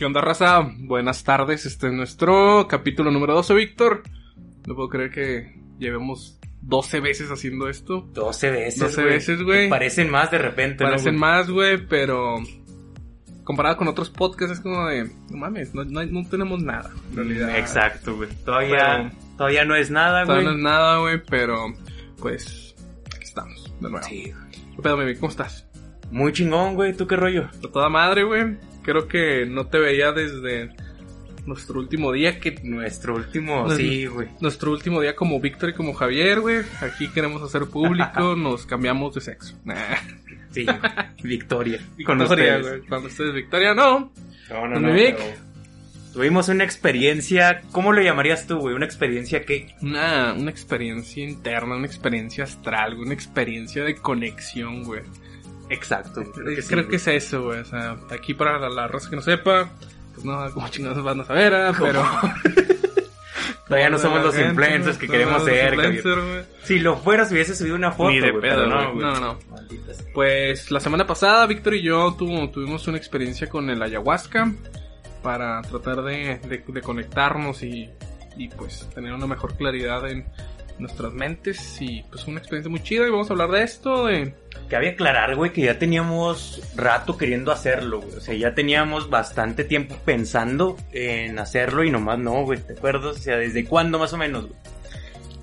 ¿Qué onda, raza? Buenas tardes. Este es nuestro capítulo número 12, Víctor. No puedo creer que llevemos 12 veces haciendo esto. 12 veces. 12 veces, güey. Parecen más de repente, ¿no, Parecen más, güey, pero comparado con otros podcasts es como de, no mames, no, no- no tenemos nada. En realidad. Exacto, güey. Todavía, todavía no es nada, güey. Todavía no es nada, güey, pero pues aquí estamos, de nuevo. Sí, güey. ¿Cómo estás? Muy chingón, güey. ¿Tú qué rollo? A toda madre, güey. Creo que no te veía desde nuestro último día que Nuestro último, sí, güey. Nuestro último día como Víctor y como Javier, güey. Aquí queremos hacer público, nos cambiamos de sexo. Nah. Sí. Victoria. Con ustedes. güey. Cuando ustedes Victoria, no. No, no, no. Vic. pero Tuvimos una experiencia, ¿cómo lo llamarías tú, güey? Una experiencia que... Una, una experiencia interna, una experiencia astral, güey, una experiencia de conexión, güey. Exacto. Creo, que, sí, creo que es eso, güey. O sea, aquí para la, la raza que no sepa, pues no, como chingados van a saber, ah, pero. Todavía no somos los gente, influencers que queremos ser. Si lo fueras, hubiese subido una foto, Ni de güey, pedo, no. No, no. Pues la semana pasada Víctor y yo tuvo- tuvimos una experiencia con el ayahuasca para tratar de, de- de conectarnos y, y pues tener una mejor claridad en nuestras mentes y pues una experiencia muy chida y vamos a hablar de esto, de... Cabe aclarar, güey, que ya teníamos rato queriendo hacerlo, güey. O sea, ya teníamos bastante tiempo pensando en hacerlo y nomás no, güey. ¿Te acuerdas? O sea, ¿desde cuándo más o menos, güey?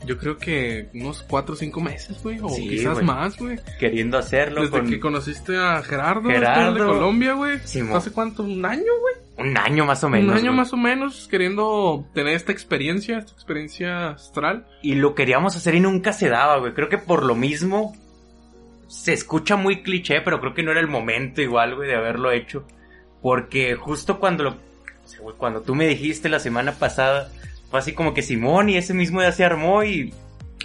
Yo creo que unos 4 o 5 meses, güey, o Sí, quizás más, güey. Queriendo hacerlo Desde con que conociste a Gerardo, Gerardo. de Colombia, güey. Simón. ¿Hace cuánto? ¿Un año, güey? un año más o menos. Un año más o menos queriendo tener esta experiencia, esta experiencia astral. Y lo queríamos hacer y nunca se daba, güey. Creo que por lo mismo se escucha muy cliché, pero creo que no era el momento igual, güey, de haberlo hecho. Porque justo cuando lo... cuando tú me dijiste la semana pasada, fue así como que Simón y ese mismo día se armó y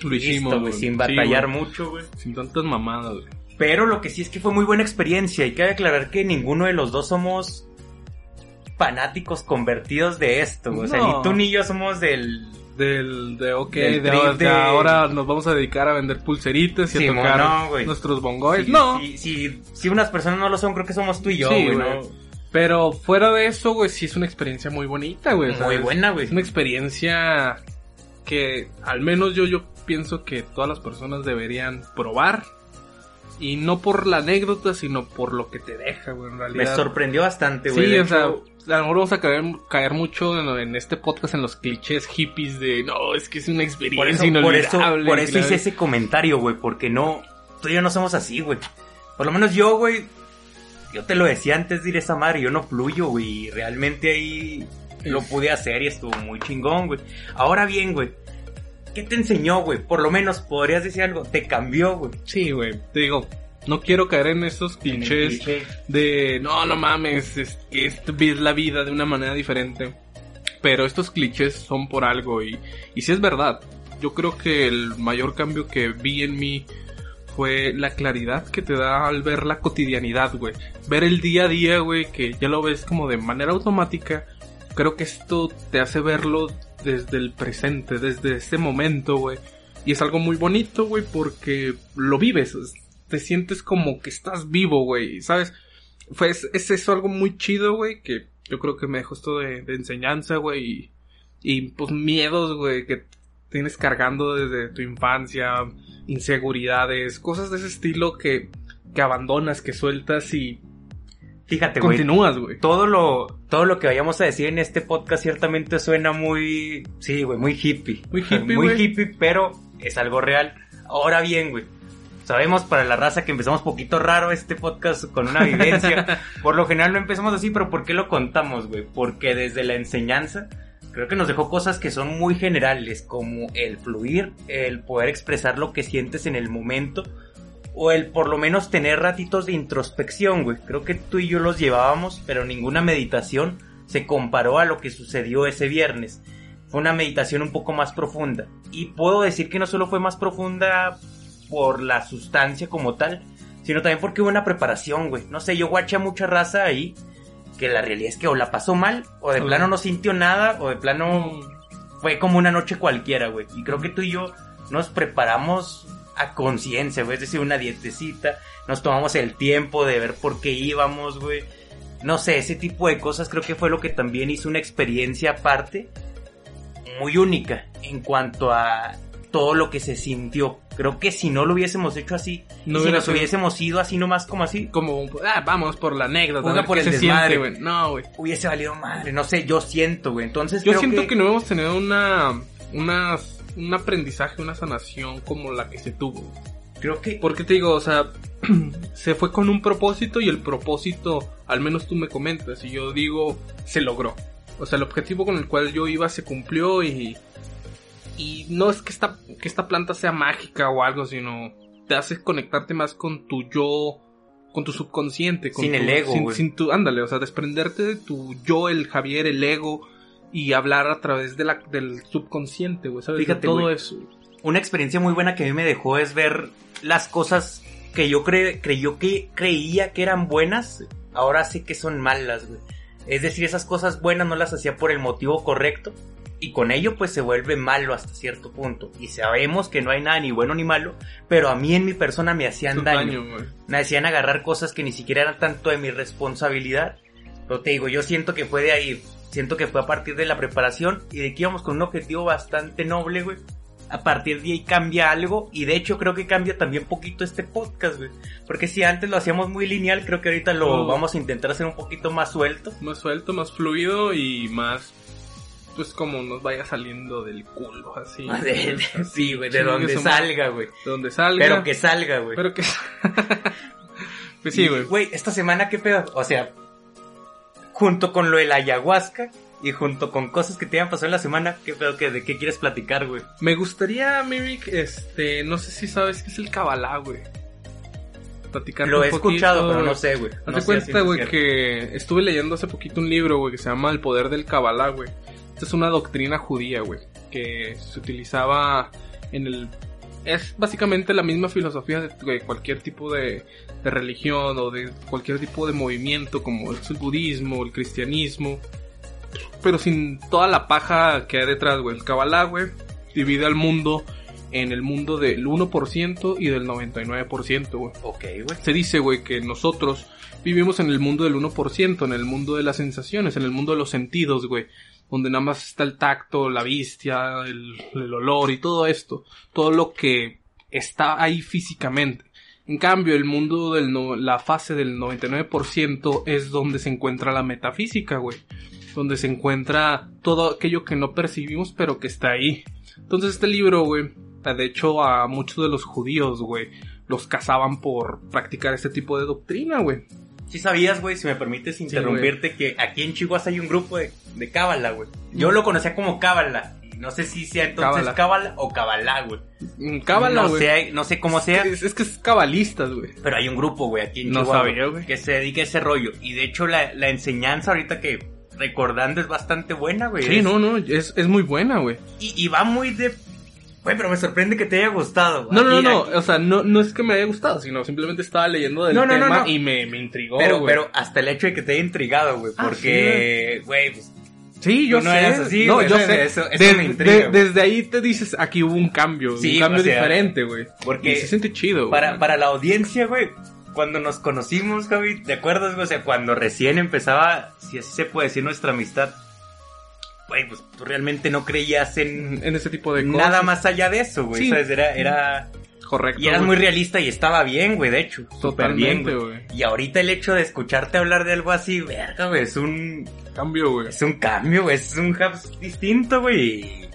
Lo listo, hicimos, güey. sin Sí, batallar mucho, güey. Sin tantas mamadas, güey. Pero lo que sí es que fue muy buena experiencia y cabe aclarar que ninguno de los dos somos fanáticos convertidos de esto, güey. O sea, No. ni tú ni yo somos del... Del, de, ok, Del de, ahora- de de- ahora nos vamos a dedicar a vender pulseritas y Sí, a tocar no, nuestros bongoys. Si, no, si, si, si unas personas no lo son, creo que somos tú y yo, Sí, güey, güey. ¿no? Pero fuera de eso, güey, sí es una experiencia muy bonita, güey. Muy ¿sabes? buena, güey. Es una experiencia que al menos yo, yo pienso que todas las personas deberían probar. Y no por la anécdota, sino por lo que te deja, güey, en Me realidad. sorprendió bastante, güey. Sí, o sea, a lo mejor vamos a caer, caer mucho en, en este podcast en los clichés hippies de no, es que es una experiencia por eso, por eso, por hice ese comentario, güey, porque no, tú y yo no somos así, güey. Por lo menos yo, güey, yo te lo decía antes de ir a esa madre, yo no fluyo, güey, realmente ahí lo pude hacer y estuvo muy chingón, güey. Ahora bien, güey, ¿qué te enseñó, güey? Por lo menos podrías decir algo, te cambió, güey. Sí, güey. Te digo, no quiero caer en esos clichés cliché. de no, no mames, es que es la vida de una manera diferente. Pero estos clichés son por algo y, y sí es verdad. Yo creo que el mayor cambio que vi en mí fue la claridad que te da al ver la cotidianidad, güey. Ver el día a día, güey, que ya lo ves como de manera automática. Creo que esto te hace verlo desde el presente, desde este momento, güey. Y es algo muy bonito, güey, porque lo vives. es- Te sientes como que estás vivo, güey, ¿sabes? Fue, es, es eso algo muy chido, güey, que yo creo que me dejó esto de, de enseñanza, güey, y, y pues miedos, güey, que tienes cargando desde tu infancia, inseguridades, cosas de ese estilo que, que abandonas, que sueltas y Fíjate, güey. continúas, güey. Todo lo, todo lo que vayamos a decir en este podcast ciertamente suena muy, sí, güey, muy hippie. Muy hippie, Muy hippie, pero es algo real. Ahora bien, güey. Sabemos para la raza que empezamos poquito raro este podcast con una vivencia. Por lo general no empezamos así, pero ¿por qué lo contamos, güey? Porque desde la enseñanza creo que nos dejó cosas que son muy generales, como el fluir, el poder expresar lo que sientes en el momento, o el por lo menos tener ratitos de introspección, güey. Creo que tú y yo los llevábamos, pero ninguna meditación se comparó a lo que sucedió ese viernes. Fue una meditación un poco más profunda. Y puedo decir que no solo fue más profunda por la sustancia como tal, sino también porque hubo una preparación, güey. No sé, yo guaché a mucha raza ahí que la realidad es que o la pasó mal, o de plano no sintió nada, o de plano fue como una noche cualquiera, güey. Y creo que tú y yo nos preparamos a conciencia, güey. Es decir, una dietecita. Nos tomamos el tiempo de ver por qué íbamos, güey. No sé, ese tipo de cosas creo que fue lo que también hizo una experiencia aparte muy única en cuanto a todo lo que se sintió. Creo que si no lo hubiésemos hecho así, No si nos sido- hubiésemos ido así nomás como así, Como, ah, vamos por la anécdota. Juega a ver por el desmadre. güey. No, güey. hubiese valido madre. No sé, yo siento, güey. Entonces Yo creo siento que... no hemos tenido una, una, un aprendizaje, una sanación como la que se tuvo. creo que Porque te digo, o sea, se fue con un propósito y el propósito, al menos tú me comentas, y yo digo, se logró. O sea, el objetivo con el cual yo iba se cumplió y... Y no es que esta, que esta planta sea mágica o algo, sino te hace conectarte más con tu yo, con tu subconsciente. Con Sin tu- el ego, Sin, tu, ándale, o sea, desprenderte de tu yo, el Javier, el ego, y hablar a través de la, del subconsciente, güey, ¿sabes? De Fíjate, todo eso. una experiencia muy buena que a mí me dejó es ver las cosas que yo cre creyó que creía que eran buenas, ahora sé que son malas, güey. Es decir, esas cosas buenas no las hacía por el motivo correcto y con ello pues se vuelve malo hasta cierto punto. Y sabemos que no hay nada ni bueno ni malo, pero a mí en mi persona me hacían Su daño. Me hacían agarrar cosas que ni siquiera eran tanto de mi responsabilidad. Pero te digo, yo siento que fue de ahí. Siento que fue a partir de la preparación y de que íbamos con un objetivo bastante noble, güey. A partir de ahí cambia algo y de hecho creo que cambia también poquito este podcast, güey. Porque si antes lo hacíamos muy lineal, creo que ahorita lo vamos a intentar hacer un poquito más suelto. más suelto, más fluido y más pues como nos vaya saliendo del culo, así. De- de- sí, güey, de donde salga, güey. De donde salga. Pero que salga, güey. Pero que... pues sí, güey. Güey, esta semana, ¿qué pedo? O sea, junto con lo de la ayahuasca y junto con cosas que te hayan pasado en la semana, ¿qué pedo? que ¿De qué quieres platicar, güey? Me gustaría, Mimic, este, no sé si sabes qué es el Kabbalah, güey. Platicar Lo he escuchado, pero no sé, güey. No sé cuenta, güey, que estuve leyendo hace poquito un libro, güey, que se llama El Poder del Kabbalah, güey. Esta es una doctrina judía, güey, que se utilizaba en el... Es básicamente la misma filosofía de, cualquier tipo de, de religión o de cualquier tipo de movimiento, como es el budismo, el cristianismo, pero sin toda la paja que hay detrás, güey. El Kabbalah, güey, divide al mundo en el mundo del 1% y del 99%, güey. Ok, güey. Se dice, güey, que nosotros vivimos en el mundo del 1%, en el mundo de las sensaciones, en el mundo de los sentidos, güey. Donde nada más está el tacto, la vista, el, olor y todo esto. Todo lo que está ahí físicamente. En cambio, el mundo del no- la fase del 99% es donde se encuentra la metafísica, güey. Donde se encuentra todo aquello que no percibimos, pero que está ahí. Entonces este libro, güey, de hecho a muchos de los judíos, güey, los cazaban por practicar este tipo de doctrina, güey. Sí sabías, güey, si me permites interrumpirte, que aquí en Chihuahua hay un grupo de, de cábala, güey. Yo Mm. lo conocía como cábala. No sé si sea entonces Cábala. o cabalá, güey. Mm, Cábala, no güey. sé, no sé cómo sea. Es, es que es cabalistas, güey. Pero hay un grupo, güey, aquí en No Chihuahua. sabía, güey. Que se dedica a ese rollo. Y de hecho, la, la enseñanza ahorita que recordando es bastante buena, güey. Sí, Es- no, no, es, es muy buena, güey. Y, y va muy de. Güey, pero me sorprende que te haya gustado. No, no, no, aquí- o sea, no, no es que me haya gustado, sino simplemente estaba leyendo del No, no, no, tema no. y me, me intrigó, Pero, güey. pero hasta el hecho de que te haya intrigado, güey. Ah, Porque, güey, pues, Sí, yo no sé. eras así, no, güey, yo no, sé. eso- eso De- me intriga, de- desde ahí te dices, aquí hubo un cambio, Sí, un cambio o sea, diferente, güey. porque Y se siente chido, güey. para, para la audiencia, güey, cuando nos conocimos, Javi, ¿te acuerdas, güey? O sea, cuando recién empezaba, si así se puede decir, nuestra amistad. Güey, pues tú realmente no creías en En ese tipo de cosas. nada más allá de eso, güey. Sí. ¿sabes? Era, era, Correcto. y eras güey. muy realista y estaba bien, güey, de hecho. Súper bien, Totalmente, güey. güey. Y ahorita el hecho de escucharte hablar de algo así, verga, güey, es un, Cambio, güey. es un cambio, güey, es un hub distinto, güey.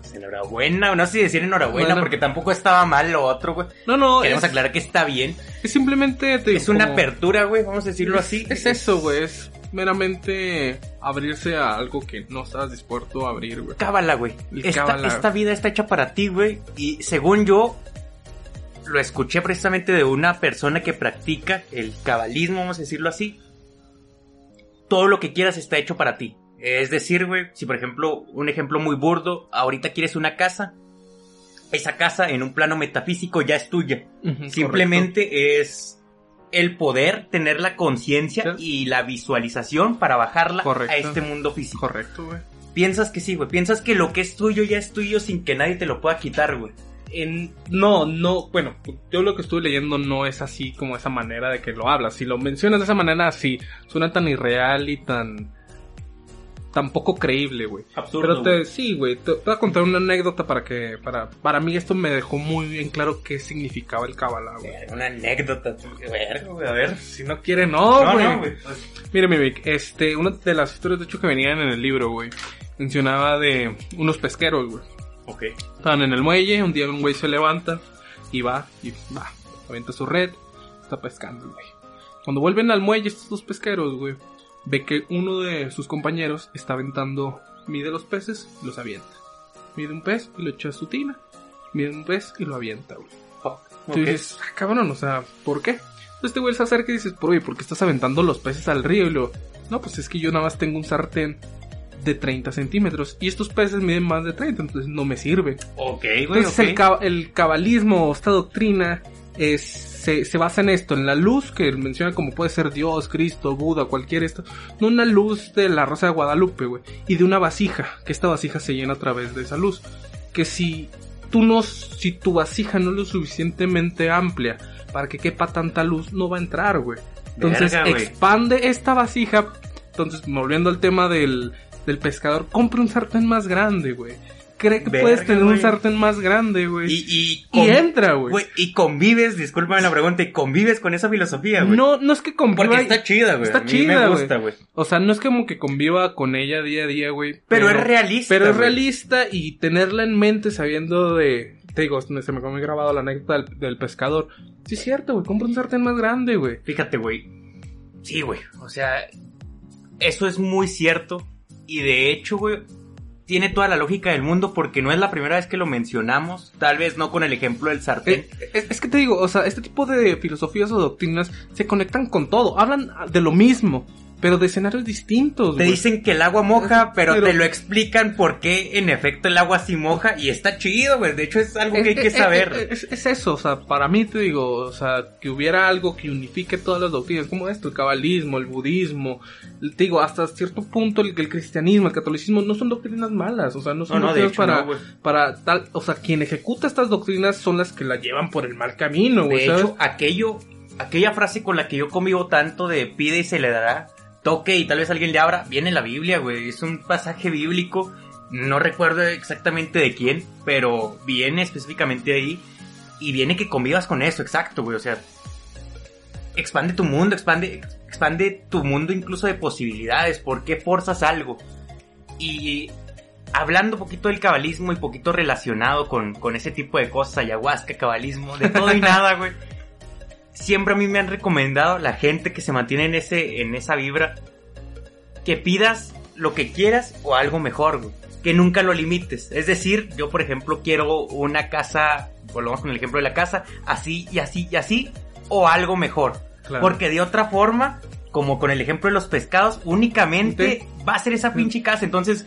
pues, enhorabuena, no sé si decir enhorabuena, Bueno. porque tampoco estaba mal lo otro, güey. No, no, Queremos es, aclarar que está bien. es simplemente... te digo, Es una apertura, güey, vamos a decirlo así. Es eso, güey. Es meramente abrirse a algo que no estás dispuesto a abrir, güey. Cábala, güey. Esta, cábala. esta vida está hecha para ti, güey. Y según yo, lo escuché precisamente de una persona que practica el cabalismo, vamos a decirlo así. Todo lo que quieras está hecho para ti. Es decir, güey, si por ejemplo, un ejemplo muy burdo, ahorita quieres una casa, esa casa en un plano metafísico ya es tuya. Simplemente es el poder tener la conciencia y la visualización para bajarla Correcto. a este mundo físico. Correcto, güey. Piensas que sí, güey. Piensas que lo que es tuyo ya es tuyo sin que nadie te lo pueda quitar, güey. en, no, no, bueno, yo lo que estuve leyendo no es así como esa manera de que lo hablas. Si lo mencionas de esa manera, sí, suena tan irreal y tan tan poco creíble, güey. Absurdo. Pero te, sí, güey, te, te voy a contar una anécdota para que, para, para mí esto me dejó muy bien claro qué significaba el Kabbalah, güey. Verga, Una anécdota, güey, a ver. Si no quiere, no, No, güey. no, güey. Pues, Mire, mi Vic, este, una de las historias de hecho que venían en el libro, güey, mencionaba de unos pesqueros, güey. ok. Estaban en el muelle, un día un güey se levanta y va, y va, avienta su red, está pescando, güey. Cuando vuelven al muelle estos dos pesqueros, güey, ve que uno de sus compañeros está aventando, mide los peces y los avienta. Mide un pez y lo echa a su tina. Mide un pez y lo avienta, güey. Tú Ok. dices, ah, cabrón, o sea, ¿por qué? Entonces este güey se acerca y dices, por oye, ¿por qué estás aventando los peces al río? Y luego, no, pues es que yo nada más tengo un sartén de 30 centímetros y estos peces miden más de 30, entonces no me sirve. Ok, güey, Entonces el, cab- el cabalismo, esta doctrina, es, se, se basa en esto, en la luz que menciona como puede ser Dios, Cristo, Buda, cualquier esto, no una luz de la Rosa de Guadalupe, güey, y de una vasija, que esta vasija se llena a través de esa luz. Que si tú no, si tu vasija no es lo suficientemente amplia para que quepa tanta luz, no va a entrar, güey. Entonces Verga, expande esta vasija. Entonces, volviendo al tema del, del pescador, compra un sartén más grande, güey. Cree que Verga, puedes tener un sartén más grande, güey. Y, y, Y con- entra, güey. güey, y convives, discúlpame la pregunta, y convives con esa filosofía, güey. No, no es que conviva. Porque está chida, güey. Está a mí chida, me gusta, güey. O sea, no es como que conviva con ella día a día, güey. Pero es realista, Pero es realista y tenerla en mente sabiendo de. Te digo, se me quedó muy grabado la anécdota del, del pescador. Sí, es cierto, güey. Compra un sartén más grande, güey. Fíjate, güey. Sí, güey. O sea, eso es muy cierto. Y de hecho, güey, tiene toda la lógica del mundo porque no es la primera vez que lo mencionamos. Tal vez no con el ejemplo del sartén. Eh, Es, es que te digo, o sea, este tipo de filosofías o doctrinas se conectan con todo. Hablan de lo mismo, pero de escenarios distintos, Te dicen que el agua moja, pero, Pero- te lo explican por qué en efecto el agua sí moja y está chido, güey. De hecho es algo que hay que Es- saber. Es, es eso, o sea, para mí te digo, o sea, que hubiera algo que unifique todas las doctrinas, como esto, el cabalismo, el budismo, te digo, hasta cierto punto el, el cristianismo, el catolicismo, no son doctrinas malas, o sea, no son No, no, de doctrinas hecho, para, no, para tal, o sea, quien ejecuta estas doctrinas son las que la llevan por el mal camino, güey, De hecho, aquello, aquella frase con la que yo convivo tanto de pide y se le dará, toque y tal vez alguien le abra, viene en la Biblia, güey. Es un pasaje bíblico. No recuerdo exactamente de quién, pero viene específicamente ahí. Y viene que convivas con eso, exacto, güey. O sea, expande tu mundo, expande, expande tu mundo incluso de posibilidades. ¿Por qué forzas algo? Y hablando un poquito del cabalismo y poquito relacionado con, con ese tipo de cosas, ayahuasca, cabalismo, de todo y nada, güey. Siempre a mí me han recomendado la gente que se mantiene en ese, en esa vibra, que pidas lo que quieras o algo mejor, güey. Que nunca lo limites. Es decir, yo por ejemplo quiero una casa, volvamos con el ejemplo de la casa, así y así y así, o algo mejor. Claro. Porque de otra forma, como con el ejemplo de los pescados, únicamente va a ser esa pinche casa. Entonces,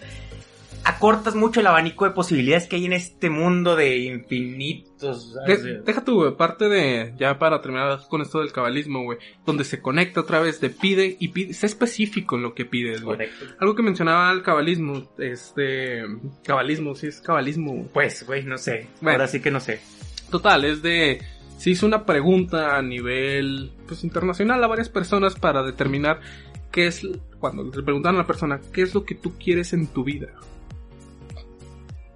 acortas mucho el abanico de posibilidades que hay en este mundo de infinitos. De- deja güey, parte de, ya para terminar con esto del cabalismo, güey, donde se conecta otra vez de pide y pide, sé específico en lo que pides, güey. Algo que mencionaba el cabalismo, este, cabalismo, sí es cabalismo. Pues, güey, no sé. Bueno. Ahora sí que no sé. Total, es de. Se hizo una pregunta a nivel pues, internacional a varias personas para determinar qué es. Cuando le preguntaron a la persona, ¿qué es lo que tú quieres en tu vida?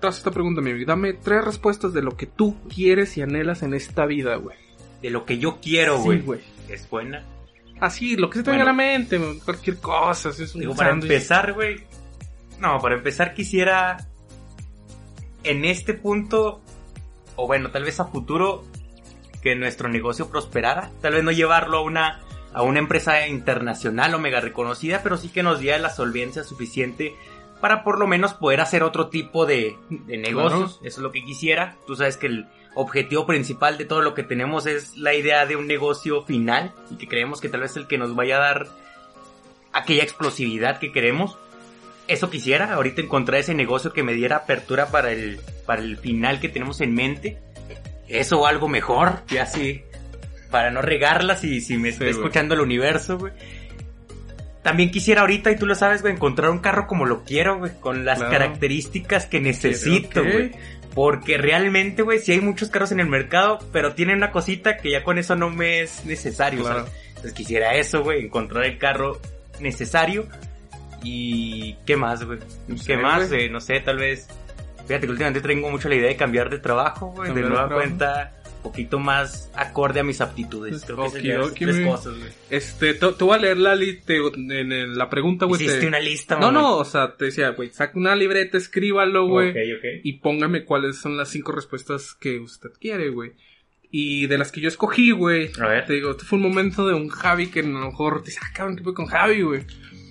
Te haces esta pregunta, mi amigo. Dame tres respuestas de lo que tú quieres y anhelas en esta vida, güey. De lo que yo quiero, Sí, güey. güey. es buena. Así, lo que se te venga a la mente, güey, cualquier cosa. si es un Digo, para empezar, güey. No, para empezar quisiera. En este punto. O bueno, tal vez a futuro. Que nuestro negocio prosperara. Tal vez no llevarlo a una. A una empresa internacional o mega reconocida. Pero sí que nos diera la solvencia suficiente. Para por lo menos poder hacer otro tipo de, de negocios. Eso es lo que quisiera. Tú sabes que el objetivo principal de todo lo que tenemos es la idea de un negocio final. Y que creemos que tal vez el que nos vaya a dar aquella explosividad que queremos. Eso quisiera, ahorita encontrar ese negocio que me diera apertura para el, para el final que tenemos en mente. Eso o algo mejor, ya así, para no regarla si, si me está güey. escuchando el universo, güey. También quisiera ahorita, y tú lo sabes, güey, encontrar un carro como lo quiero, güey, con las Claro. características que necesito, güey. Porque realmente, güey, sí hay muchos carros en el mercado, pero tienen una cosita que ya con eso no me es necesario. Claro. ¿sabes? Entonces quisiera eso, güey, encontrar el carro necesario. Y qué más, güey. No ¿Qué sé, más? güey. Eh, no sé, tal vez. Fíjate que últimamente tengo mucho la idea de cambiar de trabajo, güey. De nueva trabajo. cuenta, poquito más acorde a mis aptitudes. Creo que serían esas tres cosas, güey. Este, te, te voy a leer la li- te- en, en la pregunta, güey. Hiciste te- una lista, No, mamá. no, o sea, te decía, güey, saca una libreta, escríbalo, güey. Ok, ok. Y póngame cuáles son las cinco respuestas que usted quiere, güey. Y de las que yo escogí, güey. A ver. Te digo, este fue un momento de un Javi que a lo mejor te dice, ah, cabrón, ¿qué fue con Javi, güey?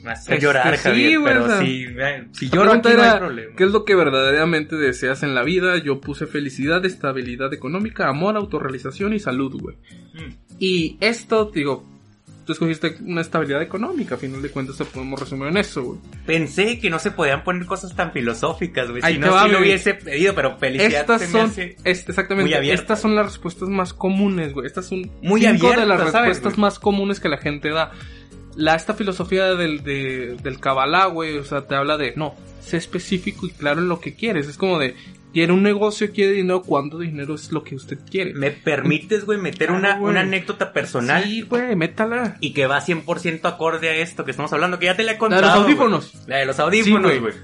Me hace Este, llorar, sí, Javier, güey, pero o sea, si aquí pregunta no problema. ¿qué es lo que verdaderamente deseas en la vida? Yo puse felicidad, estabilidad económica, amor, autorrealización y salud, güey. Mm. Y esto, digo, tú escogiste una estabilidad económica, a final de cuentas te podemos resumir en eso, güey. Pensé que no se podían poner cosas tan filosóficas, güey. Si no, va, sí lo hubiese pedido, pero felicidad Estas se me son, hace- es- exactamente, muy estas son las respuestas más comunes, güey. Estas son Muy cinco de las abiertas, ¿sabes, respuestas más comunes que la gente da. La, esta filosofía del, de, del Kabbalah, güey, o sea, te habla de, no, sé específico y claro en lo que quieres. Es como de, quiere un negocio, quiere dinero, ¿cuánto dinero es lo que usted quiere? ¿Me permites, güey, meter Claro, una, güey. una anécdota personal? Sí, güey, métala. Y que va 100% acorde a esto que estamos hablando, que ya te la he La contado. de los audífonos. La de los audífonos, Sí, güey.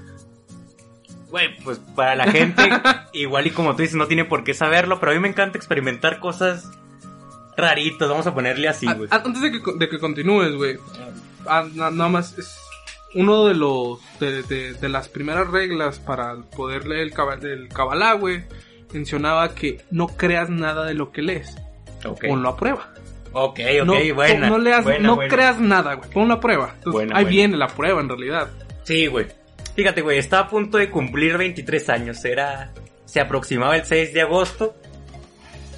Güey, pues para la gente, igual y como tú dices, no tiene por qué saberlo, pero a mí me encanta experimentar cosas raritas, vamos a ponerle así, güey. antes de que, de que continúes, güey, ah, na- nada más es uno de los de, de- de las primeras reglas para poder leer el Kabbalah, del Kabbalah, güey, mencionaba que no creas nada de lo que lees, Ok, ponlo a prueba. ok, ok, no, buena. no leas, buena, no buena. creas nada, güey, ponlo a prueba. Entonces, Buena, ahí viene la prueba en realidad. Sí, güey. Fíjate, güey, estaba a punto de cumplir 23 años. Era. Se aproximaba el 6 de agosto.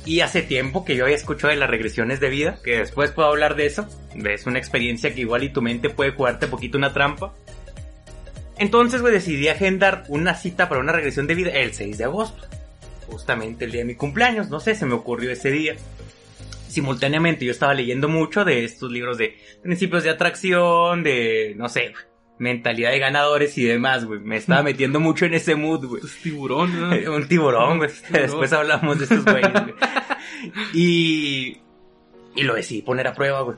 Y hace tiempo que yo había escuchado de las regresiones de vida. Que después puedo hablar de eso. Es una experiencia que igual y tu mente puede jugarte poquito una trampa. Entonces, güey, decidí agendar una cita para una regresión de vida el 6 de agosto. Justamente el día de mi cumpleaños. No sé, se me ocurrió ese día. Simultáneamente yo estaba leyendo mucho de estos libros de principios de atracción, de, no sé, mentalidad de ganadores y demás, güey. Me estaba metiendo mucho en ese mood, güey. Es tiburón, ¿no? Un tiburón, güey. Después hablamos de estos güeyes, güey. Y, y lo decidí poner a prueba, güey.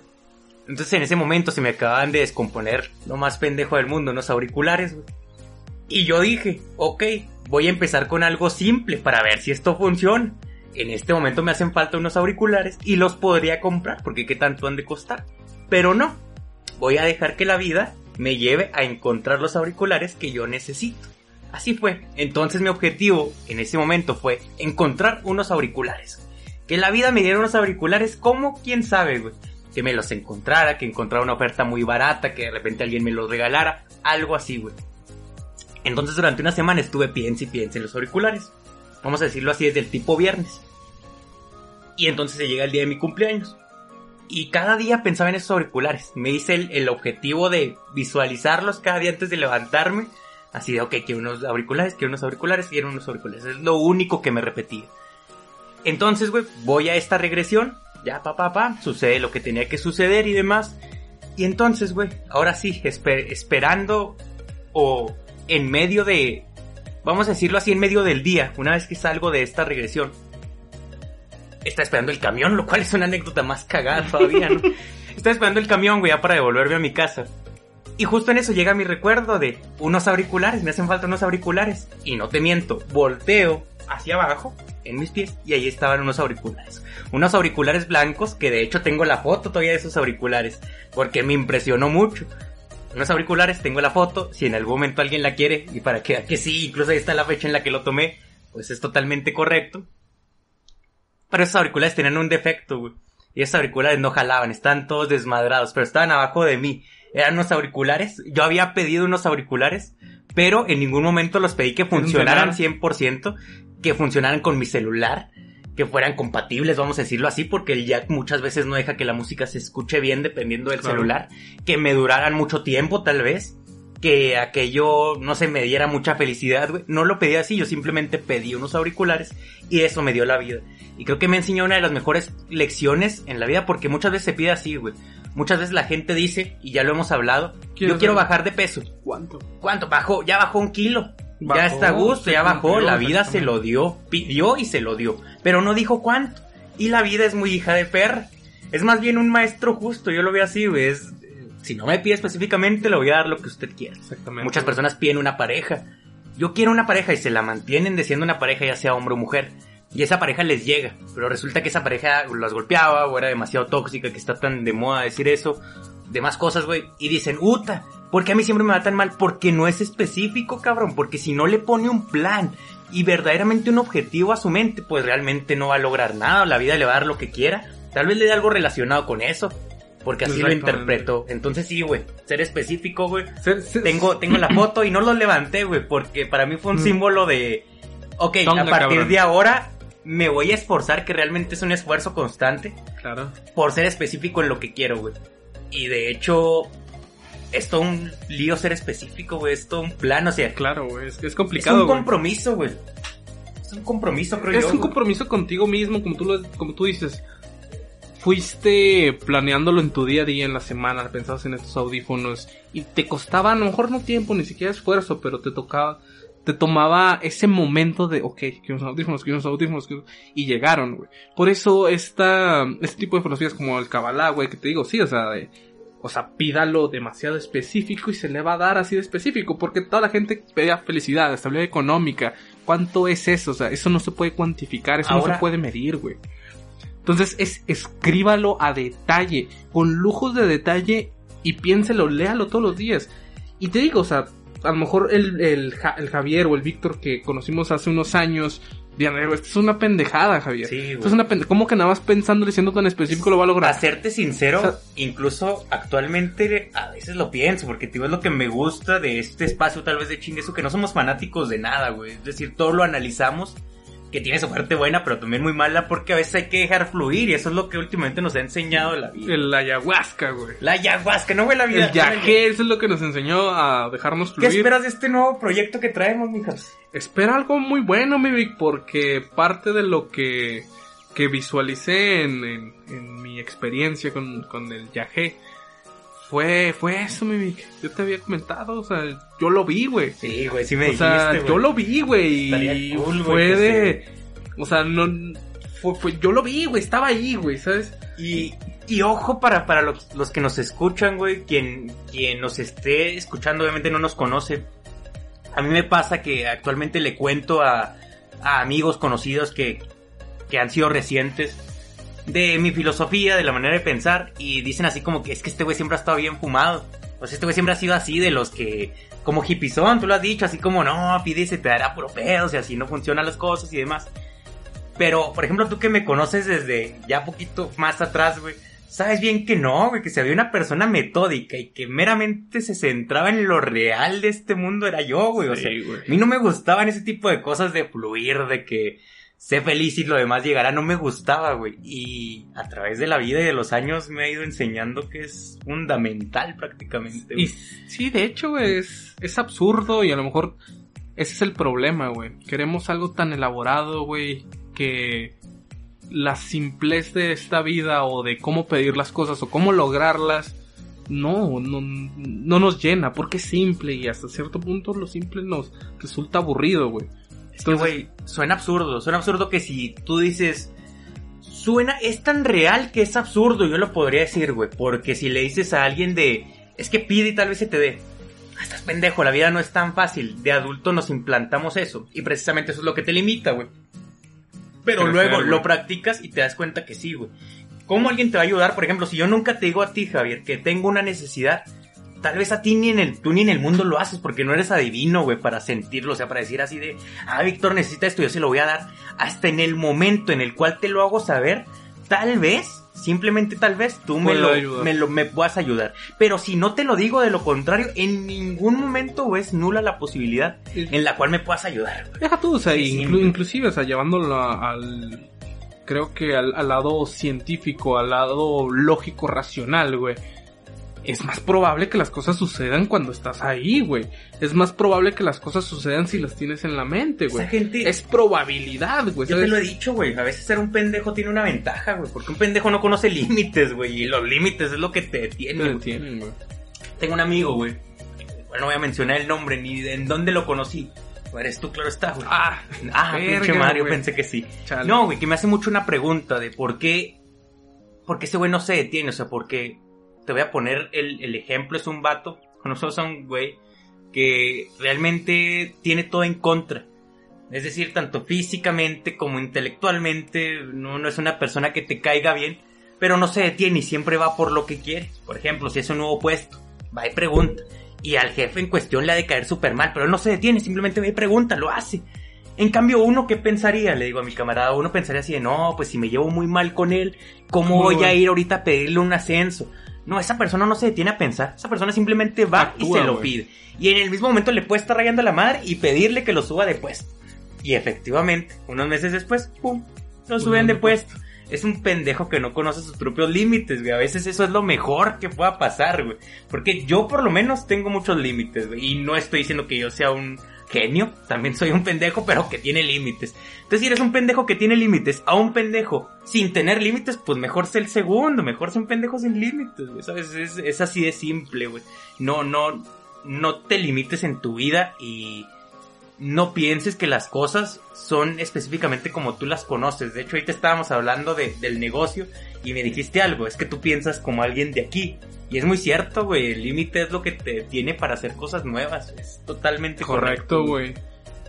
Entonces en ese momento se me acababan de descomponer lo más pendejo del mundo, unos auriculares, güey. Y yo dije, ok, voy a empezar con algo simple para ver si esto funciona. En este momento me hacen falta unos auriculares y los podría comprar porque qué tanto han de costar. Pero no, voy a dejar que la vida me lleve a encontrar los auriculares que yo necesito. Así fue. Entonces mi objetivo en ese momento fue encontrar unos auriculares. Que la vida me diera unos auriculares como quién sabe, güey. Que me los encontrara, que encontrara una oferta muy barata, que de repente alguien me los regalara, algo así, güey. Entonces durante una semana estuve piense y piense en los auriculares. Vamos a decirlo así, desde el tipo viernes. Y entonces se llega el día de mi cumpleaños. Y cada día pensaba en esos auriculares. Me hice el, el objetivo de visualizarlos cada día antes de levantarme. Así de, ok, quiero unos auriculares, quiero unos auriculares, quiero unos auriculares. Es lo único que me repetía. Entonces, güey, voy a esta regresión. Ya, pa, pa, pa. Sucede lo que tenía que suceder y demás. Y entonces, güey, ahora sí, esper- esperando o en medio de, vamos a decirlo así, en medio del día, una vez que salgo de esta regresión, está esperando el camión, lo cual es una anécdota más cagada todavía, ¿no? Estaba esperando el camión, güey, ya para devolverme a mi casa. Y justo en eso llega mi recuerdo de unos auriculares, me hacen falta unos auriculares. Y no te miento, volteo hacia abajo en mis pies y ahí estaban unos auriculares. Unos auriculares blancos que de hecho tengo la foto todavía de esos auriculares porque me impresionó mucho. Unos auriculares, tengo la foto, si en algún momento alguien la quiere y para que, que sí, incluso ahí está la fecha en la que lo tomé, pues es totalmente correcto. Pero esos auriculares tenían un defecto, güey. Y esos auriculares no jalaban, estaban todos desmadrados, pero estaban abajo de mí. Eran unos auriculares, yo había pedido unos auriculares, pero en ningún momento los pedí que funcionaran 100%, que funcionaran con mi celular, que fueran compatibles, vamos a decirlo así, porque el jack muchas veces no deja que la música se escuche bien dependiendo del Claro. celular, que me duraran mucho tiempo tal vez, que aquello no se me diera mucha felicidad, güey. No lo pedí así, yo simplemente pedí unos auriculares y eso me dio la vida. Y creo que me enseñó una de las mejores lecciones en la vida porque muchas veces se pide así, güey. Muchas veces la gente dice, y ya lo hemos hablado, yo quiero bajar de peso. ¿Cuánto? ¿Cuánto? Bajó, ya bajó un kilo. ya está a gusto, ya bajó, la vida se lo dio, pidió y se lo dio, pero no dijo cuánto. Y la vida es muy hija de perra. Es más bien un maestro justo, yo lo veo así, güey. es, si no me pide específicamente, le voy a dar lo que usted quiera. Exactamente. Muchas personas piden una pareja. Yo quiero una pareja y se la mantienen diciendo una pareja, ya sea hombre o mujer. Y esa pareja les llega. Pero resulta que esa pareja las golpeaba o era demasiado tóxica, que está tan de moda decir eso. Demás cosas, güey. Y dicen, Uta, ¿por qué a mí siempre me va tan mal? Porque no es específico, cabrón. Porque si no le pone un plan y verdaderamente un objetivo a su mente, pues realmente no va a lograr nada. La vida le va a dar lo que quiera. Tal vez le dé algo relacionado con eso. Porque así lo interpreto. Entonces sí, güey. Ser específico, güey. Tengo, tengo la foto y no lo levanté, güey, porque para mí fue un Mm. símbolo de, ok, Tonga, a partir cabrón. de ahora me voy a esforzar, que realmente es un esfuerzo constante, Claro. por ser específico en lo que quiero, güey. Y de hecho, es todo un lío ser específico, güey, es todo un plan, o sea, Claro, güey. Es, es es complicado, un compromiso, güey. Es un compromiso, creo Es yo. un güey. compromiso contigo mismo, como tú, lo, como tú dices. Fuiste planeándolo en tu día a día, en la semana, pensabas en estos audífonos y te costaba a lo mejor no tiempo, ni siquiera esfuerzo, pero te tocaba, te tomaba ese momento de, ok, quiero unos audífonos, quiero unos audífonos, quiero- y llegaron, güey. Por eso esta, este tipo de filosofías como el Kabbalah, güey, que te digo, sí, o sea, de, o sea, pídalo demasiado específico y se le va a dar así de específico, porque toda la gente pedía felicidad, estabilidad económica. ¿Cuánto es eso? O sea, eso no se puede cuantificar, eso no se puede medir, güey. Entonces, es, escríbalo a detalle, con lujos de detalle y piénselo, léalo todos los días. Y te digo, o sea, a lo mejor el, el, Ja- el Javier o el Víctor que conocimos hace unos años, "Eh, esto es una pendejada, Javier. Sí, esto güey. es una pendejada. ¿Cómo que nada más pensando y siendo tan específico lo va a lograr? Serte sincero, O sea- incluso actualmente a veces lo pienso, porque tío, es lo que me gusta de este espacio tal vez de chingueso, que no somos fanáticos de nada, güey. Es decir, todo lo analizamos, que tiene su parte buena, pero también muy mala, porque a veces hay que dejar fluir, y eso es lo que últimamente nos ha enseñado la vida. El ayahuasca, güey. La ayahuasca, no fue la vida. El yagé, eso es lo que nos enseñó a dejarnos ¿Qué fluir. esperas de este nuevo proyecto que traemos, mijas? Espera algo muy bueno, mi Vic, porque parte de lo que, que visualicé en, en, en mi experiencia con, con el yagé fue, fue eso, mi. Yo te había comentado, o sea, yo lo vi, güey. Sí, güey, sí me O dijiste, sea, güey. yo lo vi, güey, y cool, fue de... O sea, no... Fue, fue- yo lo vi, güey, estaba ahí, güey, ¿sabes? Y, y ojo para, para los, los que nos escuchan, güey, quien, quien nos esté escuchando obviamente no nos conoce. A mí me pasa que actualmente le cuento a, a amigos conocidos que, que han sido recientes de mi filosofía, de la manera de pensar, y dicen así como que es que este güey siempre ha estado bien fumado. O sea, este güey siempre ha sido así de los que, como hippizón, tú lo has dicho, así como no, pide y se te dará puro pedo, o sea, así no funcionan las cosas y demás. Pero, por ejemplo, tú que me conoces desde ya poquito más atrás, güey, sabes bien que no, güey, que si había una persona metódica y que meramente se centraba en lo real de este mundo era yo, güey. O sea, Sí, güey. a mí no me gustaban ese tipo de cosas de fluir, de que sé feliz y lo demás llegará, no me gustaba, güey. Y a través de la vida y de los años me ha ido enseñando que es fundamental prácticamente. Y güey. sí, de hecho, güey, es, es absurdo y a lo mejor ese es el problema, güey. Queremos algo tan elaborado, güey, que la simplez de esta vida o de cómo pedir las cosas o cómo lograrlas, no, no, no nos llena, porque es simple y hasta cierto punto lo simple nos resulta aburrido, güey. Es que, güey, suena absurdo. Suena absurdo que si tú dices. Suena. Es tan real que es absurdo. Yo lo podría decir, güey. Porque si le dices a alguien de. Es que pide y tal vez se te dé. "Ah, Estás pendejo, la vida no es tan fácil. De adulto nos implantamos eso. Y precisamente eso es lo que te limita, güey. Pero luego lo practicas y te das cuenta que sí, güey. ¿Cómo alguien te va a ayudar? Por ejemplo, si yo nunca te digo a ti, Javier, que tengo una necesidad, tal vez a ti ni en el, tú ni en el mundo lo haces porque no eres adivino, güey, para sentirlo, o sea, para decir así de, ah, Víctor necesita esto, yo se lo voy a dar. Hasta en el momento en el cual te lo hago saber, tal vez, simplemente tal vez, tú me lo, me lo, me puedas ayudar. Pero si no te lo digo de lo contrario, en ningún momento güey, es nula la posibilidad en la cual me puedas ayudar, güey. Deja tú, o sea, inclu- inclusive, o sea, llevándolo al, creo que al, al lado científico, al lado lógico, racional, güey. Es más probable que las cosas sucedan cuando estás ahí, güey. Es más probable que las cosas sucedan si las tienes en la mente, güey. Esa gente... Es probabilidad, güey. Yo te lo he dicho, güey. A veces ser un pendejo tiene una ventaja, güey. Porque un pendejo no conoce límites, güey. Y los límites es lo que te detiene. Te güey. güey. Tengo un amigo, güey. Bueno, no voy a mencionar el nombre ni de en dónde lo conocí. Eres tú, claro está, güey. Ah, Ah, verga, pinche Mario, pensé que sí. chale. No, güey, que me hace mucho una pregunta de por qué. ¿Por qué ese güey no se detiene? O sea, porque. Te voy a poner el, el ejemplo: es un vato. Conocemos a un güey que realmente tiene todo en contra. Es decir, tanto físicamente como intelectualmente. No, no es una persona que te caiga bien. Pero no se detiene y siempre va por lo que quiere. Por ejemplo, si es un nuevo puesto, va y pregunta. Y al jefe en cuestión le ha de caer súper mal, pero él no se detiene, simplemente va y pregunta, lo hace. En cambio, uno, ¿qué pensaría? Le digo a mi camarada, uno pensaría así de, no, pues si me llevo muy mal con él, ¿cómo voy a ir ahorita a pedirle un ascenso? No, esa persona no se detiene a pensar, esa persona simplemente va Actúa, y se lo pide. Y en el mismo momento le puede estar rayando la madre y pedirle que lo suba de puesto. Y efectivamente, unos meses después, ¡pum! Lo suben de de puesto. Es un pendejo que no conoce sus propios límites, güey. A veces eso es lo mejor que pueda pasar, güey. Porque yo por lo menos tengo muchos límites, güey. Y no estoy diciendo que yo sea un genio. También soy un pendejo, pero que tiene límites. Entonces, si eres un pendejo que tiene límites a un pendejo sin tener límites, pues mejor sé el segundo. Mejor ser un pendejo sin límites, güey. ¿Sabes? Es, es así de simple, güey. No, no, no te limites en tu vida y no pienses que las cosas son específicamente como tú las conoces. De hecho, ahorita estábamos hablando de- del negocio y me dijiste algo, es que tú piensas como alguien de aquí. Y es muy cierto, güey, el límite es lo que te tiene para hacer cosas nuevas. Es totalmente correcto. Güey.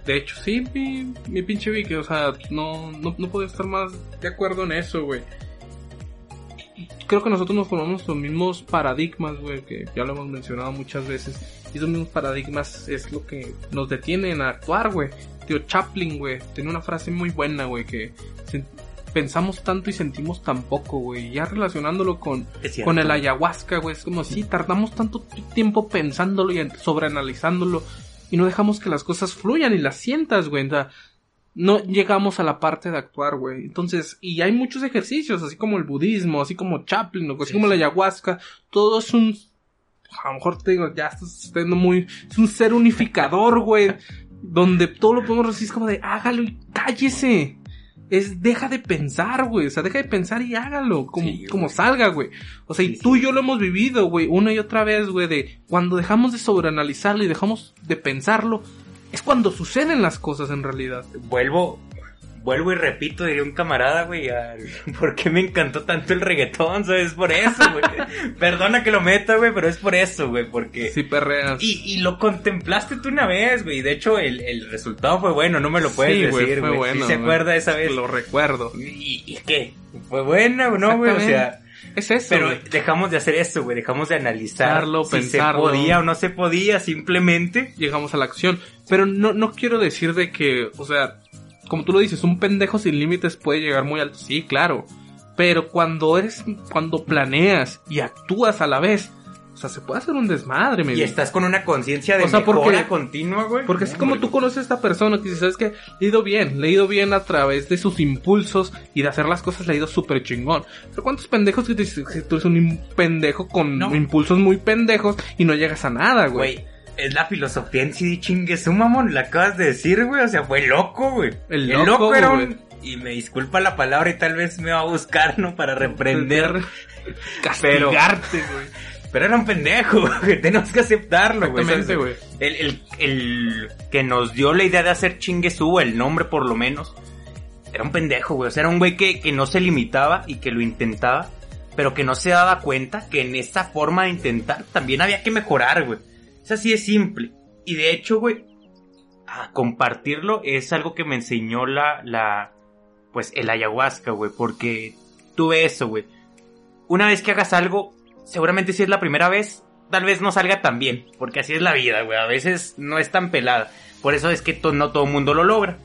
De hecho, sí, mi, mi pinche Vicky, o sea, no, no, no puedo estar más de acuerdo en eso, güey. Creo que nosotros nos formamos los mismos paradigmas, güey, que ya lo hemos mencionado muchas veces. Y esos mismos paradigmas es lo que nos detienen a actuar, güey. Tío Chaplin, güey, tenía una frase muy buena, güey, que pensamos tanto y sentimos tan poco, güey. Ya relacionándolo con, con el ayahuasca, güey. Es como si tardamos tanto tiempo pensándolo y sobreanalizándolo y no dejamos que las cosas fluyan y las sientas, güey. O sea, no llegamos a la parte de actuar, güey. Entonces, y hay muchos ejercicios, así como el budismo, así como Chaplin, o así Sí, como la sí. ayahuasca. Todo es un... A lo mejor te digo, ya estás siendo muy... Es un ser unificador, güey. donde todo lo podemos decir es como de hágalo y cállese. Es deja de pensar, güey. O sea, deja de pensar y hágalo. Como, Sí, güey. como salga, güey. O sea, Sí, y tú sí. y yo lo hemos vivido, güey. Una y otra vez, güey. De cuando dejamos de sobreanalizarlo y dejamos de pensarlo. Es cuando suceden las cosas en realidad. Vuelvo, vuelvo y repito, diría un camarada, güey, ¿por qué me encantó tanto el reggaetón? ¿Sabes? Por eso, güey. Perdona que lo meta, güey, pero es por eso, güey, porque... Si perreas. Y, y lo contemplaste tú una vez, güey. De hecho, el, el resultado fue bueno, no me lo puedes Sí, güey, decir, fue güey. bueno, ¿Sí se acuerda esa vez? Lo recuerdo. ¿Y, y qué? ¿Fue buena o no, güey? O sea, Es eso, pero dejamos de hacer eso, güey. Dejamos de analizar Pensarlo, si pensarlo. se podía o no se podía, simplemente. llegamos a la acción. Pero no, no quiero decir de que, o sea, como tú lo dices, un pendejo sin límites puede llegar muy alto. Sí, claro. Pero cuando eres, cuando planeas y actúas a la vez, o sea, se puede hacer un desmadre, me Y estás con una conciencia de O sea, mejora porque- continua, güey. Porque así como tú conoces a esta persona que dices, ¿sabes qué? Le ha ido bien, le ha ido bien a través de sus impulsos y de hacer las cosas le ha ido súper chingón. Pero ¿cuántos pendejos que te dices que tú eres un pendejo con No. impulsos muy pendejos y no llegas a nada, güey? Güey, es la filosofía en sí, chingue su mamón, la acabas de decir, güey, o sea, fue loco, güey. El loco, era güey. un... Y me disculpa la palabra y tal vez me va a buscar, ¿no? Para reprender. Castigarte, güey. Pero era un pendejo, güey, tenemos que aceptarlo, güey. Exactamente, güey. El, el, el que nos dio la idea de hacer chinguesú, el nombre por lo menos, era un pendejo, güey. O sea, era un güey que, que no se limitaba y que lo intentaba, pero que no se daba cuenta que en esa forma de intentar también había que mejorar, güey. Es así de simple. Y de hecho, güey, a compartirlo es algo que me enseñó la, la, pues el ayahuasca, güey, porque tuve eso, güey. Una vez que hagas algo, seguramente si es la primera vez, tal vez no salga tan bien, porque así es la vida, güey, a veces no es tan pelada. Por eso es que no todo el mundo lo logra.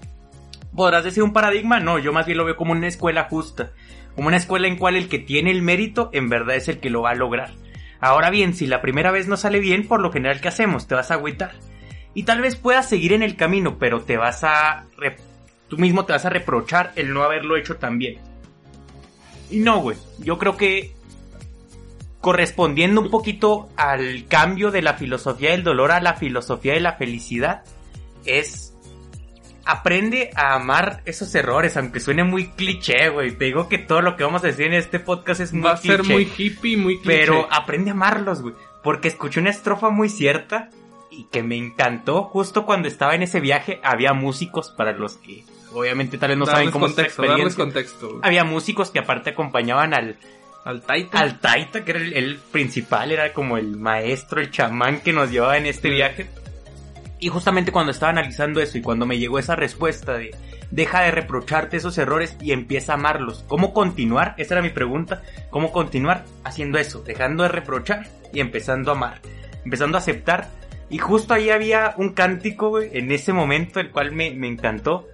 ¿Podrás decir un paradigma? No, yo más bien lo veo como una escuela justa, como una escuela en cual el que tiene el mérito en verdad es el que lo va a lograr. Ahora bien, si la primera vez no sale bien, por lo general, ¿qué hacemos? Te vas a agüitar. Y tal vez puedas seguir en el camino, pero te vas a... Tú mismo te vas a reprochar el no haberlo hecho tan bien. Y no, güey. Yo creo que correspondiendo un poquito al cambio de la filosofía del dolor a la filosofía de la felicidad, es aprende a amar esos errores, aunque suene muy cliché, güey. Te digo que todo lo que vamos a decir en este podcast es muy Va a ser cliché, muy hippie, muy cliché. pero aprende a amarlos, güey. Porque escuché una estrofa muy cierta y, que me encantó. Justo cuando estaba en ese viaje había músicos para los que obviamente tal vez no saben cómo contexto, es darles contexto. güey. Había músicos que aparte acompañaban al, Al Taita. al Taita, que era el, el principal, era como el maestro, el chamán que nos llevaba en este Sí. viaje. Y justamente cuando estaba analizando eso y cuando me llegó esa respuesta de deja de reprocharte esos errores y empieza a amarlos. ¿Cómo continuar? Esa era mi pregunta. ¿Cómo continuar haciendo eso? Dejando de reprochar y empezando a amar. Empezando a aceptar. Y justo ahí había un cántico, güey, en ese momento, el cual me, me encantó,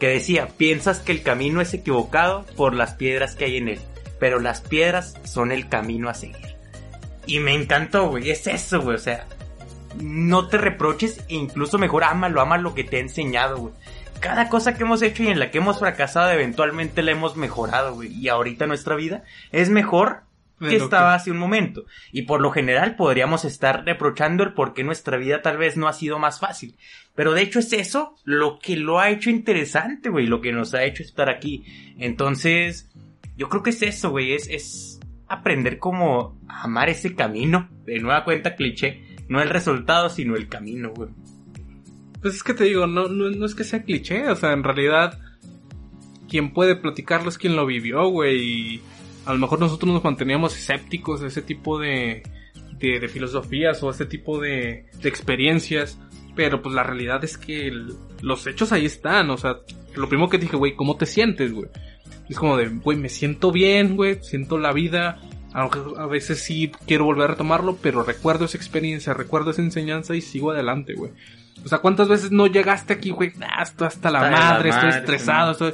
que decía, piensas que el camino es equivocado por las piedras que hay en él, pero las piedras son el camino a seguir. Y me encantó, güey, es eso, güey, o sea, no te reproches e incluso mejor ámalo, ama lo que te ha enseñado, güey. Cada cosa que hemos hecho y en la que hemos fracasado eventualmente la hemos mejorado, güey. Y ahorita nuestra vida es mejor que estaba hace un momento. Y por lo general podríamos estar reprochando el por qué nuestra vida tal vez no ha sido más fácil. Pero de hecho es eso lo que lo ha hecho interesante, güey. Lo que nos ha hecho estar aquí. Entonces, yo creo que es eso, güey. Es, es aprender cómo amar ese camino. De nueva cuenta cliché. No el resultado, sino el camino, güey. Pues es que te digo, no, no, no es que sea cliché, o sea, en realidad quien puede platicarlo es quien lo vivió, güey. Y a lo mejor nosotros nos manteníamos escépticos de ese tipo de, de, de filosofías o ese tipo de, de experiencias. Pero pues la realidad es que los hechos ahí están, o sea, lo primero que dije, güey, ¿cómo te sientes, güey? Es como de, güey, me siento bien, güey, siento la vida. Aunque a veces sí quiero volver a retomarlo, pero recuerdo esa experiencia, recuerdo esa enseñanza y sigo adelante, güey. O sea, ¿cuántas veces no llegaste aquí, güey? Nah, estoy hasta la madre, estoy estresado, estoy...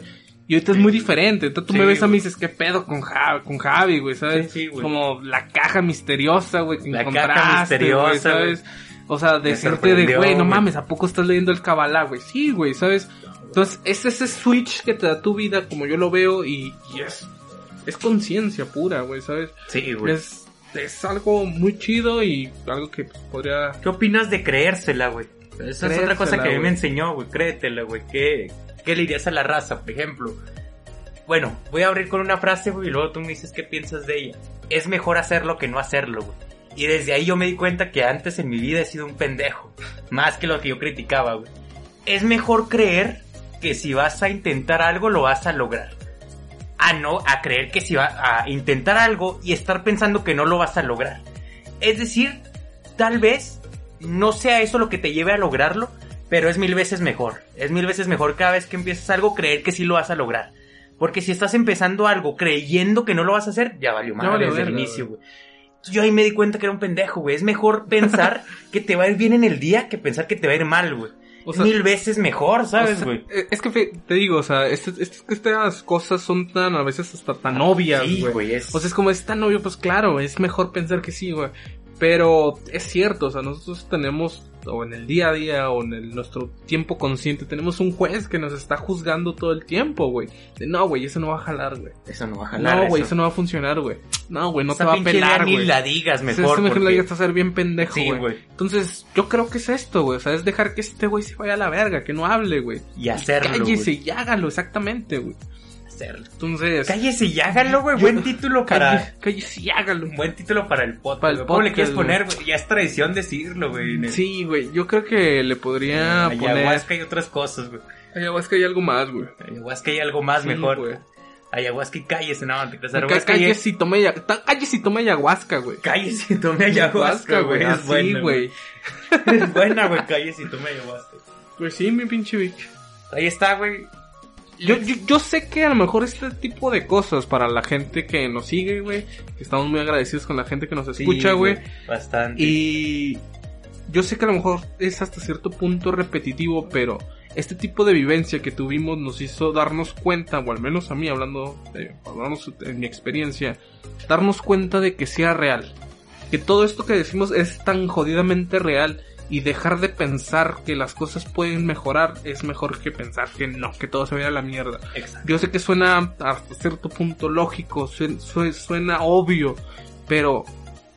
Y ahorita es muy diferente. Entonces tú Sí, me ves a mí y dices, ¿qué pedo con, Ja- con Javi, güey? ¿Sabes? Sí, sí, güey. Como la caja misteriosa, güey, que La caja encontraste, misteriosa, güey, ¿sabes? O sea, decirte de, güey, no mames, ¿a poco estás leyendo el Kabbalah, güey? Sí, güey, ¿sabes? Entonces, es ese switch que te da tu vida, como yo lo veo, y, y es, es conciencia pura, güey, ¿sabes? Sí, güey. Es, es algo muy chido y algo que pues, podría... ¿Qué opinas de creérsela, güey? Esa es otra cosa que a mí me enseñó, güey. Créetela, güey. ¿Qué, ¿Qué le dirías a la raza, por ejemplo? Bueno, voy a abrir con una frase, güey, y luego tú me dices qué piensas de ella. Es mejor hacerlo que no hacerlo, güey. Y desde ahí yo me di cuenta que antes en mi vida he sido un pendejo. Más que lo que yo criticaba, güey. Es mejor creer que si vas a intentar algo, lo vas a lograr. A no, a creer que si vas a intentar algo y estar pensando que no lo vas a lograr. Es decir, tal vez no sea eso lo que te lleve a lograrlo, pero es mil veces mejor. Es mil veces mejor cada vez que empiezas algo creer que sí lo vas a lograr. Porque si estás empezando algo creyendo que no lo vas a hacer, ya valió mal desde el inicio, güey. Yo ahí me di cuenta que era un pendejo, güey. Es mejor pensar que te va a ir bien en el día que pensar que te va a ir mal, güey. O Es sea, mil veces mejor, ¿sabes, güey? eh, es que te digo, o sea, este- este- estas cosas son tan, a veces hasta tan obvias, Sí, güey. güey, es... O sea, es como es tan obvio, pues claro, es mejor pensar que sí, güey. Pero es cierto, o sea, nosotros tenemos, o en el día a día, o en el- nuestro tiempo consciente, tenemos un juez que nos está juzgando todo el tiempo, güey. No, güey, eso no va a jalar, güey. eso no va a jalar. No, güey, eso no va a funcionar, güey. No, güey, no Esa te va a pelar, idea Ni güey. la digas mejor. mejor porque- la digas a ser bien pendejo, Sí, güey. güey. Entonces, yo creo que es esto, güey. O sea, es dejar que este güey se vaya a la verga, que no hable, güey. Y hacerlo, Cállese güey. y hágalo, exactamente, güey. Hacerlo. Entonces, Cállese y hágalo, güey. Buen título para... cállese, y hágalo. Buen título para el podcast. Para el güey. ¿Cómo le quieres podcast, poner, güey? Ya es tradición decirlo, güey. el- Sí, güey, yo creo que le podría poner... Ayahuasca y otras cosas, güey. Ayahuasca y algo más, güey. Ayahuasca y algo más Sí, mejor. güey. Ayahuasca y cállese, no, te creas. Ca- Ayahuasca y... Cállese y cállese tome ayahuasca, güey. Cállese y tome ayahuasca, güey. Es buena, güey. Es buena, güey. Cállese y tome ayahuasca. Pues sí, mi pinche bicho. Ahí está, güey. Yo, yo, yo sé que a lo mejor este tipo de cosas para la gente que nos sigue, güey, estamos muy agradecidos con la gente que nos Sí, escucha, güey. Bastante. Y yo sé que a lo mejor es hasta cierto punto repetitivo, pero este tipo de vivencia que tuvimos nos hizo darnos cuenta, o al menos a mí, hablando, de, hablando en mi experiencia, darnos cuenta de que sea real. Que todo esto que decimos es tan jodidamente real y dejar de pensar que las cosas pueden mejorar es mejor que pensar que no, que todo se vaya a la mierda. Exacto. Yo sé que suena hasta cierto punto lógico, suen- sue- suena, obvio, pero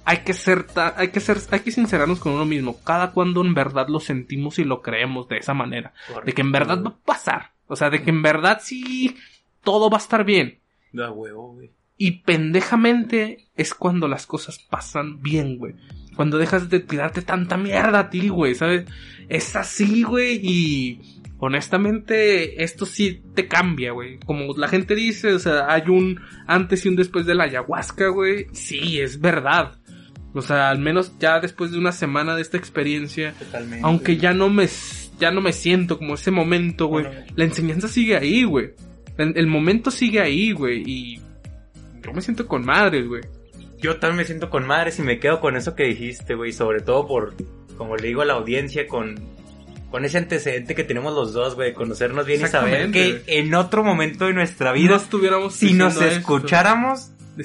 hay que ser, hay que ser, hay que sincerarnos con uno mismo. Cada cuando en verdad lo sentimos y lo creemos de esa manera, de que en verdad va a pasar, o sea, de que en verdad sí todo va a estar bien. Da huevo, güey. Y pendejamente es cuando las cosas pasan bien, güey. cuando dejas de tirarte tanta mierda a ti, güey, ¿sabes? Es así, güey, y honestamente esto sí te cambia, güey. Como la gente dice, o sea, hay un antes y un después de la ayahuasca, güey. Sí, es verdad. O sea, al menos ya después de una semana de esta experiencia, Totalmente. aunque ya no me ya no me siento como ese momento, güey. Bueno. La enseñanza sigue ahí, güey. El, el momento sigue ahí, güey, y yo me siento con madres, güey. Yo también me siento con madres y me quedo con eso que dijiste, güey. Sobre todo por, como le digo a la audiencia, con, con ese antecedente que tenemos los dos, güey. de Conocernos bien y saber que en otro momento de nuestra No vida, estuviéramos si nos esto.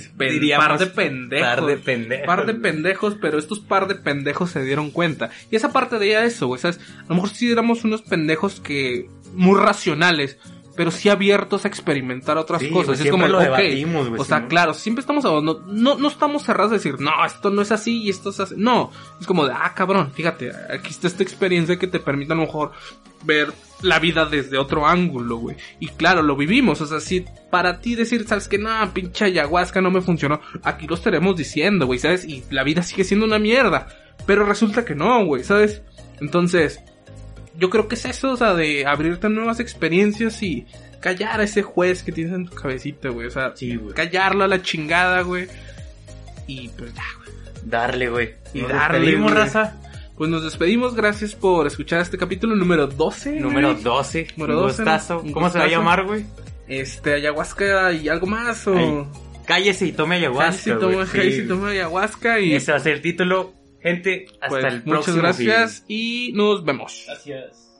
diríamos, par de pendejos. par de pendejos. Par de pendejos, pero estos par de pendejos se dieron cuenta. Y esa parte de ella eso, güey, ¿sabes? A lo mejor sí éramos unos pendejos que... Muy racionales, pero sí abiertos a experimentar otras Sí, cosas. es como, lo ok, debatimos, güey, o sea, claro, siempre estamos... No, no, no estamos cerrados a decir, no, esto no es así y esto es así. No, es como de, ah, cabrón, fíjate, aquí está esta experiencia que te permite a lo mejor ver la vida desde otro ángulo, güey. Y claro, lo vivimos, o sea, si para ti decir, sabes que no, pinche ayahuasca no me funcionó, aquí lo estaremos diciendo, güey, ¿sabes? Y la vida sigue siendo una mierda. Pero resulta que no, güey, ¿sabes? Entonces, yo creo que es eso, o sea, de abrirte nuevas experiencias y callar a ese juez que tienes en tu cabecita, güey. O sea, Sí, güey. callarlo a la chingada, güey. Y pues ya, güey. Darle, güey. Y Nos darle, despedimos, güey. raza. Pues nos despedimos, gracias por escuchar este capítulo número 12. Número güey. 12. Número un 12, gustazo. ¿Cómo se va a llamar, güey? Este, ayahuasca y algo más, o... Ay, Cállese y tome ayahuasca. Casi toma, güey. Sí. casi toma ayahuasca y... Ese va a ser el título. Gente, hasta pues, el muchas gracias y nos vemos. Gracias.